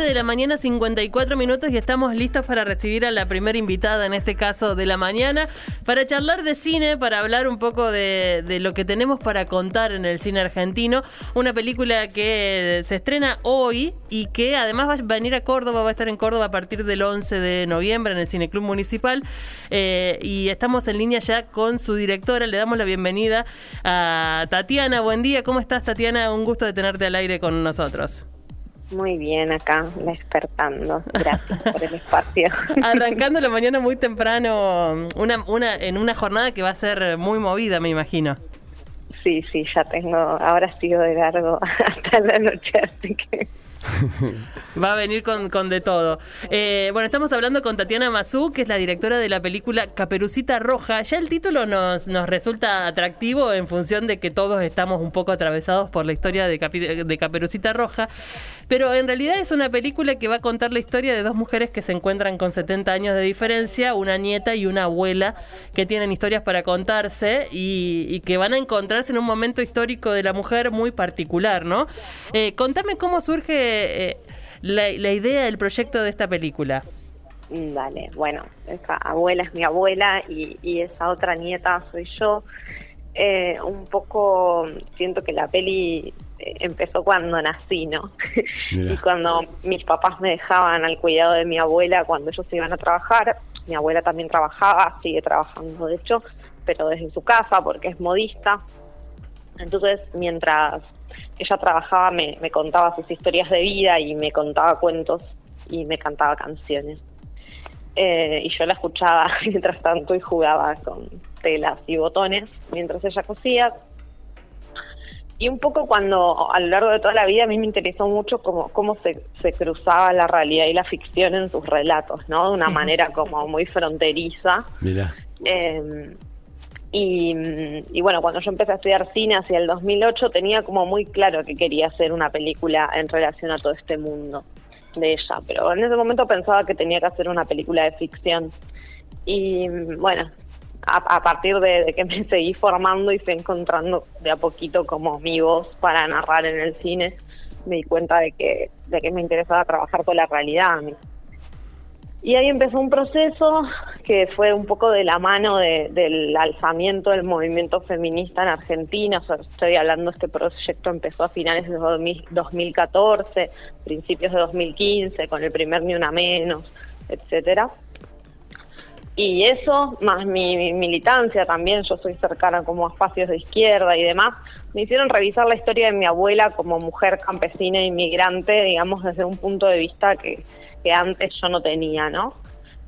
de la mañana, 54 minutos, y estamos listos para recibir a la primera invitada, en este caso de la mañana, para charlar de cine, para hablar un poco de, lo que tenemos para contar en el cine argentino. Una película que se estrena hoy y que además va a venir a Córdoba, va a estar en Córdoba a partir del 11 de noviembre en el Cineclub Municipal. Eh, y estamos en línea ya con su directora. Le damos la bienvenida a Tatiana. Buen día, ¿cómo estás, Tatiana? Un gusto de tenerte al aire con nosotros. Muy bien, acá despertando. Gracias por el espacio. Arrancando la mañana muy temprano, una, una, en una jornada que va a ser muy movida, me imagino. Sí, sí, ya tengo, ahora sigo de largo hasta la noche, así que Va a venir con, de todo. Eh, bueno, estamos hablando con Tatiana Mazú, que es la directora de la película Caperucita Roja. Ya el título nos, nos resulta atractivo en función de que todos estamos un poco atravesados por la historia de, de Caperucita Roja. Pero en realidad es una película que va a contar la historia de dos mujeres que se encuentran con 70 años de diferencia, una nieta y una abuela, que tienen historias para contarse y, que van a encontrarse en un momento histórico de la mujer muy particular, ¿no? Eh, contame cómo surge eh, la, idea del proyecto de esta película? Dale, bueno, esa abuela es mi abuela y, esa otra nieta soy yo. Eh, un poco siento que la peli eh, empezó cuando nací, ¿no? y cuando mis papás me dejaban al cuidado de mi abuela cuando ellos iban a trabajar. Mi abuela también trabajaba, sigue trabajando de hecho, pero desde su casa porque es modista. Entonces, mientras ella trabajaba, me, contaba sus historias de vida y me contaba cuentos y me cantaba canciones. Eh, y yo la escuchaba mientras tanto y jugaba con telas y botones mientras ella cosía. Y un poco cuando a lo largo de toda la vida a mí me interesó mucho cómo, cómo se, se cruzaba la realidad y la ficción en sus relatos, ¿no? De una manera como muy fronteriza. Mira. Eh, y, bueno, cuando yo empecé a estudiar cine hacia el 2008 tenía como muy claro que quería hacer una película en relación a todo este mundo de ella, pero en ese momento pensaba que tenía que hacer una película de ficción. Y bueno, a, partir de, que me seguí formando y fui encontrando de a poquito como mi voz para narrar en el cine, me di cuenta de que, de que me interesaba trabajar con la realidad. Y ahí empezó un proceso que fue un poco de la mano del alzamiento del movimiento feminista en Argentina. estoy hablando, este proyecto empezó a finales de 2014, principios de 2015, con el primer Ni Una Menos, etcétera. Y eso, más mi, militancia también, yo soy cercana como a espacios de izquierda y demás, me hicieron revisar la historia de mi abuela como mujer campesina e inmigrante, digamos, desde un punto de vista que que antes yo no tenía, ¿no?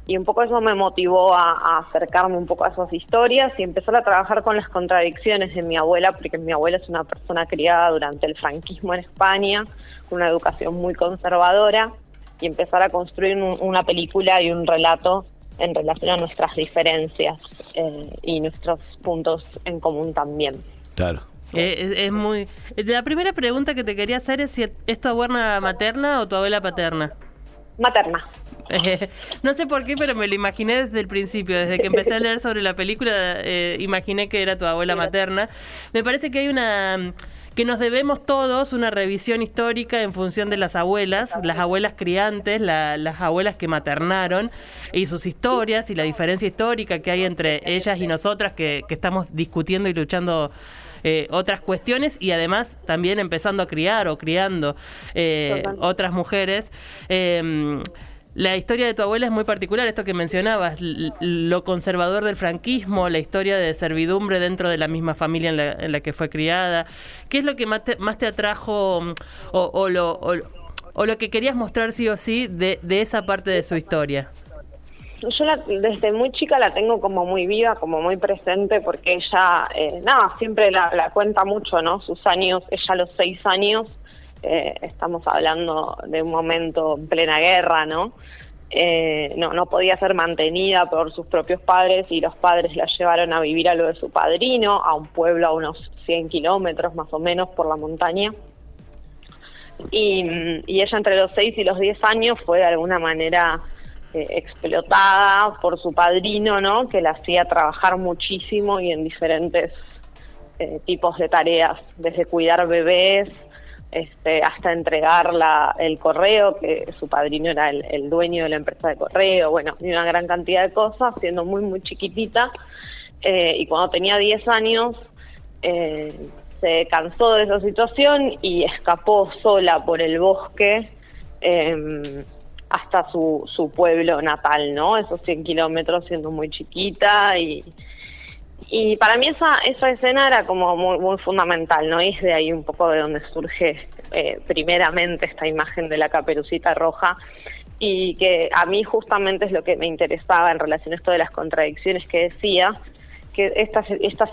Y un poco eso me motivó a, acercarme un poco a esas historias y empezar a trabajar con las contradicciones de mi abuela, porque mi abuela es una persona criada durante el franquismo en España, con una educación muy conservadora, y empezar a construir una película y un relato en relación a nuestras diferencias eh, y nuestros puntos en común también. Claro. Eh, es, muy. La primera pregunta que te quería hacer es si es tu abuela materna o tu abuela paterna materna. no sé por qué, pero me lo imaginé desde el principio, desde que empecé a leer sobre la película, eh, imaginé que era tu abuela materna. Me parece que hay una que nos debemos todos una revisión histórica en función de las abuelas, las abuelas criantes, las abuelas que maternaron y sus historias y la diferencia histórica que hay entre ellas y nosotras que, que estamos discutiendo y luchando eh, otras cuestiones y además también empezando a criar o criando eh, otras mujeres. La historia de tu abuela es muy particular, esto que mencionabas, lo conservador del franquismo, la historia de servidumbre dentro de la misma familia en la, que fue criada. ¿Qué es lo que más te, más te atrajo o, lo, o, lo que querías mostrar sí o sí de, esa parte de su historia? yo desde muy chica la tengo como muy viva, como muy presente, porque ella, eh, nada, siempre la, cuenta mucho, ¿no? Sus años, ella a los seis años, eh, estamos hablando de un momento en plena guerra, ¿no? Eh, no, no podía ser mantenida por sus propios padres y los padres la llevaron a vivir a lo de su padrino, a un pueblo a unos 100 kilómetros más o menos por la montaña. Y, ella entre los seis y los 10 años fue de alguna manera eh, explotada por su padrino, ¿no? Que la hacía trabajar muchísimo y en diferentes eh, tipos de tareas, desde cuidar bebés este, hasta entregar la, el correo, que su padrino era el, dueño de la empresa de correo, bueno, y una gran cantidad de cosas, siendo muy, muy chiquitita. Eh, y cuando tenía 10 años, eh, se cansó de esa situación y escapó sola por el bosque em, hasta su, su pueblo natal, ¿no? Esos 100 kilómetros siendo muy chiquita y, y para mí esa, esa escena era como muy, muy fundamental, ¿no? Y es de ahí un poco de donde surge eh, primeramente esta imagen de la caperucita roja y que a mí justamente es lo que me interesaba en relación a esto de las contradicciones que decía, que esta, esta,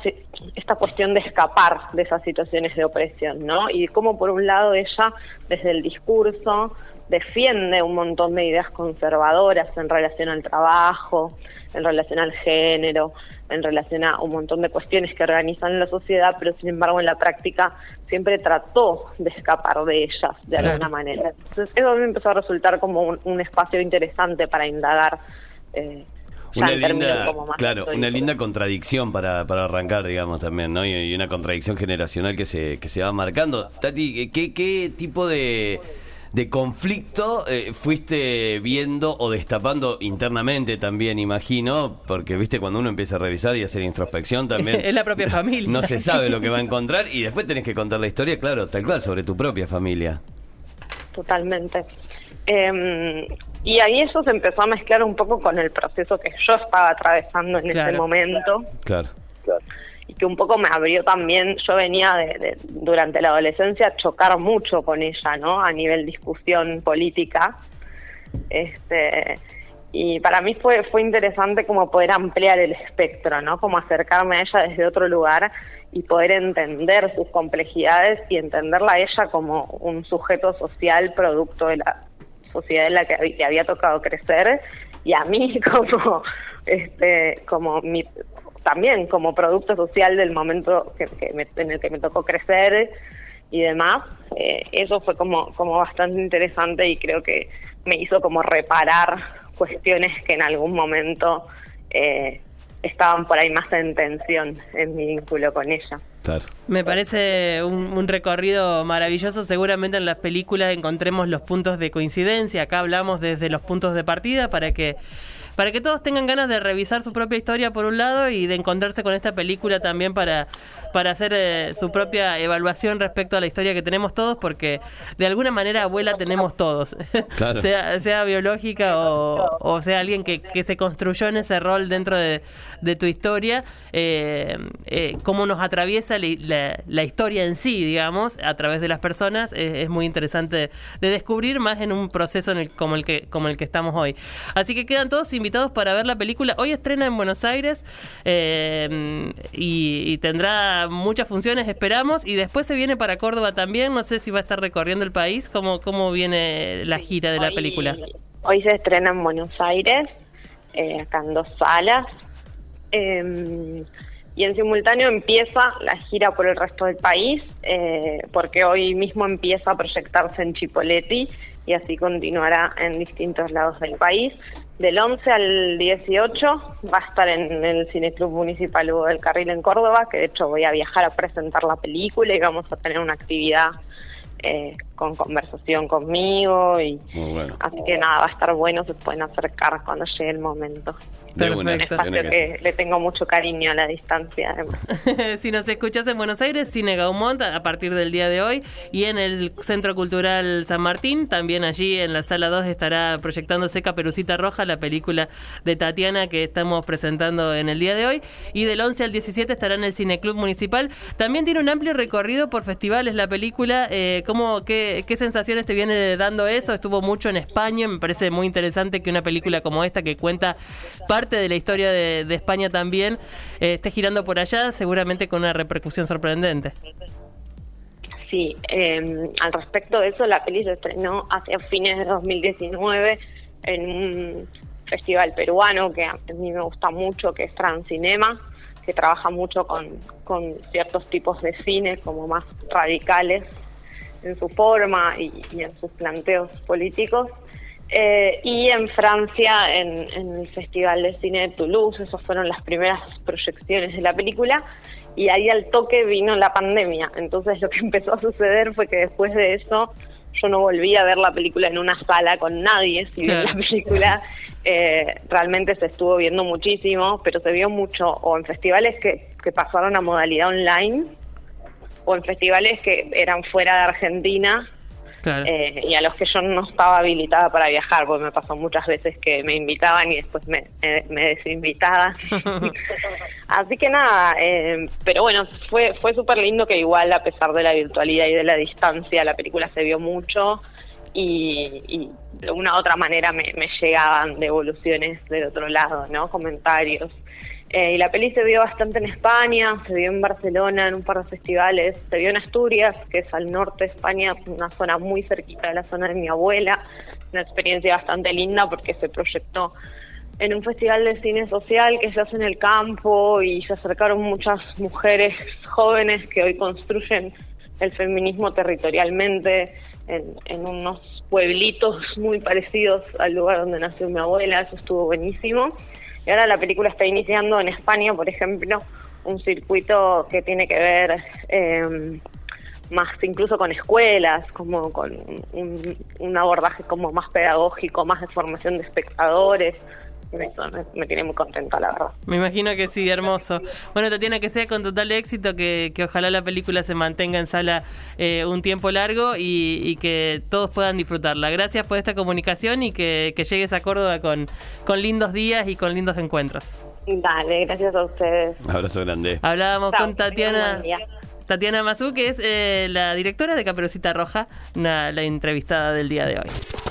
esta cuestión de escapar de esas situaciones de opresión, ¿no? Y cómo por un lado ella, desde el discurso, defiende un montón de ideas conservadoras en relación al trabajo, en relación al género, en relación a un montón de cuestiones que organizan la sociedad, pero sin embargo en la práctica siempre trató de escapar de ellas de alguna manera. Entonces eso a mí me empezó a resultar como un, espacio interesante para indagar. Eh, una linda, claro, una linda contradicción para, para arrancar, digamos, también, ¿no? Y, una contradicción generacional que se, que se va marcando. Tati, ¿qué, qué tipo de de conflicto eh, fuiste viendo o destapando internamente también, imagino, porque viste cuando uno empieza a revisar y hacer introspección también. es la propia familia. No se sabe lo que va a encontrar y después tenés que contar la historia, claro, tal cual, sobre tu propia familia. Totalmente. Em, y ahí eso se empezó a mezclar un poco con el proceso que yo estaba atravesando en ese momento. Claro. claro que un poco me abrió también, yo venía de, durante la adolescencia a chocar mucho con ella, ¿no? A nivel discusión política. Este, y para mí fue, fue interesante como poder ampliar el espectro, ¿no? Como acercarme a ella desde otro lugar y poder entender sus complejidades y entenderla a ella como un sujeto social producto de la sociedad en la que, que había tocado crecer y a mí como este como mi también como producto social del momento que, en el que me tocó crecer y demás, eh, eso fue como, como bastante interesante y creo que me hizo como reparar cuestiones que en algún momento eh, estaban por ahí más en tensión en mi vínculo con ella. Me parece un, un, recorrido maravilloso. Seguramente en las películas encontremos los puntos de coincidencia. Acá hablamos desde los puntos de partida para que para que todos tengan ganas de revisar su propia historia por un lado y de encontrarse con esta película también para, para hacer eh, su propia evaluación respecto a la historia que tenemos todos, porque de alguna manera abuela tenemos todos, sea, sea biológica o, sea alguien que, que, se construyó en ese rol dentro de, tu historia, eh, eh, cómo nos atraviesa la, historia en sí, digamos, a través de las personas, es, muy interesante de descubrir más en un proceso en el, como, el que, como el que estamos hoy. Así que quedan todos invitados para ver la película. Hoy estrena en Buenos Aires eh, y, tendrá muchas funciones, esperamos. Y después se viene para Córdoba también. No sé si va a estar recorriendo el país. ¿Cómo, cómo viene la gira de la película? Hoy se estrena en Buenos Aires, eh, acá en dos salas. Em, y en simultáneo empieza la gira por el resto del país, eh, porque hoy mismo empieza a proyectarse en Chipoleti y así continuará en distintos lados del país. Del 11 al 18 va a estar en el Cineclub Municipal Hugo del Carril en Córdoba, que de hecho voy a viajar a presentar la película y vamos a tener una actividad eh, con conversación conmigo y así que nada, va a estar bueno, se pueden acercar cuando llegue el momento. Un espacio que le tengo mucho cariño a la distancia. si nos escuchas en Buenos Aires, Cine Gaumont a partir del día de hoy y en el Centro Cultural San Martín, también allí en la sala 2 estará proyectándose Caperucita Roja, la película de Tatiana que estamos presentando en el día de hoy y del 11 al 17 estará en el Cineclub Municipal. También tiene un amplio recorrido por festivales la película. Eh, ¿cómo, qué, ¿Qué sensaciones te viene dando eso? Estuvo mucho en España, me parece muy interesante que una película como esta que cuenta parte de la historia de, España también eh, esté girando por allá, seguramente con una repercusión sorprendente. Sí, em, al respecto de eso, la peli se estrenó hacia fines de 2019 en un festival peruano que a mí me gusta mucho, que es Transcinema, que trabaja mucho con, con ciertos tipos de cine como más radicales en su forma y en sus planteos políticos. Eh, y en Francia, en, el Festival de Cine de Toulouse, esas fueron las primeras proyecciones de la película. Y ahí al toque vino la pandemia. Entonces lo que empezó a suceder fue que después de eso yo no volví a ver la película en una sala con nadie, si bien la película eh, realmente se estuvo viendo muchísimo, pero se vio mucho o en festivales que, que pasaron a modalidad online o en festivales que eran fuera de Argentina eh, y a los que yo no estaba habilitada para viajar, porque me pasó muchas veces que me invitaban y después me, me, desinvitaban. Así que nada, eh, pero bueno, fue, fue súper lindo que igual a pesar de la virtualidad y de la distancia, la película se vio mucho y, y de una u otra manera me, me llegaban devoluciones del otro lado, ¿no? Comentarios. Eh, y la peli se vio bastante en España, se vio en Barcelona en un par de festivales, se vio en Asturias, que es al norte de España, una zona muy cerquita de la zona de mi abuela, una experiencia bastante linda porque se proyectó en un festival de cine social que se hace en el campo y se acercaron muchas mujeres jóvenes que hoy construyen el feminismo territorialmente en, en unos pueblitos muy parecidos al lugar donde nació mi abuela, eso estuvo buenísimo. Y ahora la película está iniciando en España, por ejemplo, un circuito que tiene que ver eh, más incluso con escuelas, como con un, abordaje como más pedagógico, más de formación de espectadores. Eso me, tiene muy contenta, la verdad. Me imagino que sí, hermoso. Bueno, Tatiana, que sea con total éxito, que, ojalá la película se mantenga en sala eh, un tiempo largo y, que todos puedan disfrutarla. Gracias por esta comunicación y que, llegues a Córdoba con, con lindos días y con lindos encuentros. Dale, gracias a ustedes. Un abrazo grande. Hablábamos con Tatiana. Tatiana Mazú, que es eh, la directora de Caperucita Roja, la entrevistada del día de hoy.